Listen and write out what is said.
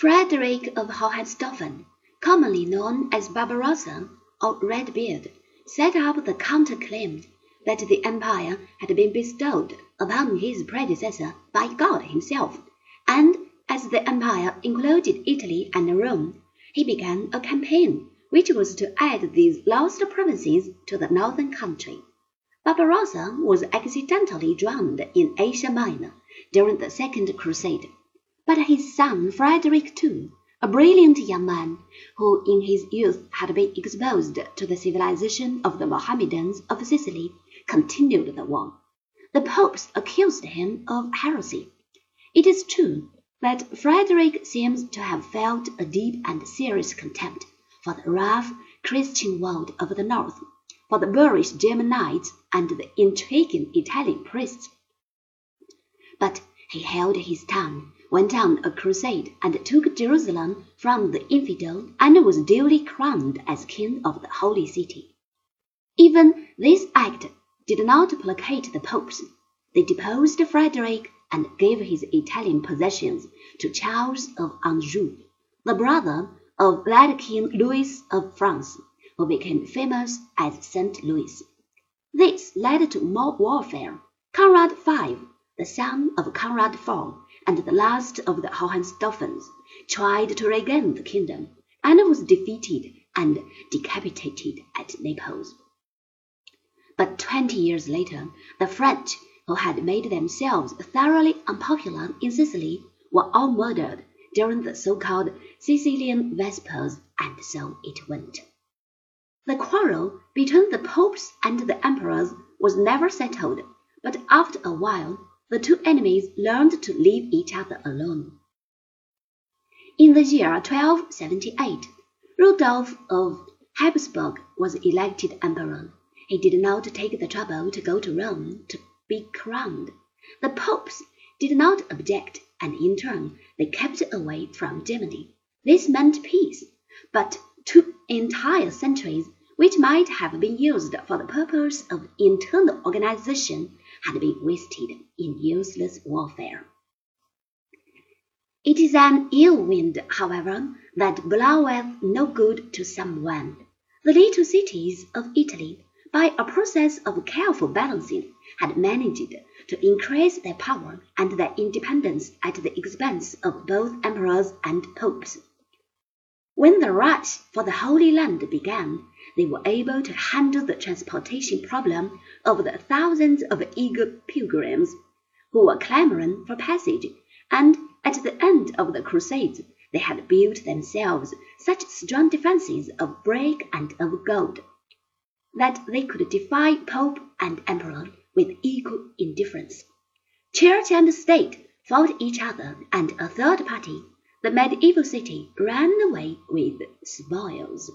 Frederick of Hohenstaufen, commonly known as Barbarossa or Redbeard, set up the counter-claim that the empire had been bestowed upon his predecessor by God himself, and as the empire included Italy and Rome, he began a campaign which was to add these lost provinces to the northern country. Barbarossa was accidentally drowned in Asia Minor during the Second Crusade, but his son Frederick II, a brilliant young man, who in his youth had been exposed to the civilization of the Mohammedans of Sicily, continued the war. The popes accused him of heresy. It is true that Frederick seems to have felt a deep and serious contempt for the rough Christian world of the North for the boorish German knights and the intriguing Italian priests. But he held his tongue, went on a crusade, and took Jerusalem from the infidel, and was duly crowned as king of the holy city. Even this act did not placate the popes. They deposed Frederick and gave his Italian possessions to Charles of Anjou, the brother of that King Louis of France who became famous as St. Louis. This led to more warfare. Conrad V, the son of Conrad IV, and the last of the Hohenstaufens, tried to regain the kingdom, and was defeated and decapitated at Naples. But twenty years later, the French, who had made themselves thoroughly unpopular in Sicily, were all murdered during the so-called Sicilian Vespers, and so it went. The quarrel between the popes and the emperors was never settled, but after a while the two enemies learned to leave each other alone. In the year 1278, Rudolf of Habsburg was elected emperor. He did not take the trouble to go to Rome to be crowned. The popes did not object, and in turn they kept away from Germany. This meant peace, but two entire centuries which might have been used for the purpose of internal organization, had been wasted in useless warfare. It is an ill wind, however, that bloweth no good to someone. The little cities of Italy, by a process of careful balancing, had managed to increase their power and their independence at the expense of both emperors and popes. When the rush for the Holy Land began, they were able to handle the transportation problem of the thousands of eager pilgrims who were clamoring for passage, and at the end of the Crusades they had built themselves such strong defences of brick and of gold that they could defy Pope and Emperor with equal indifference. Church and state fought each other, and a third party, the medieval city, ran away with spoils.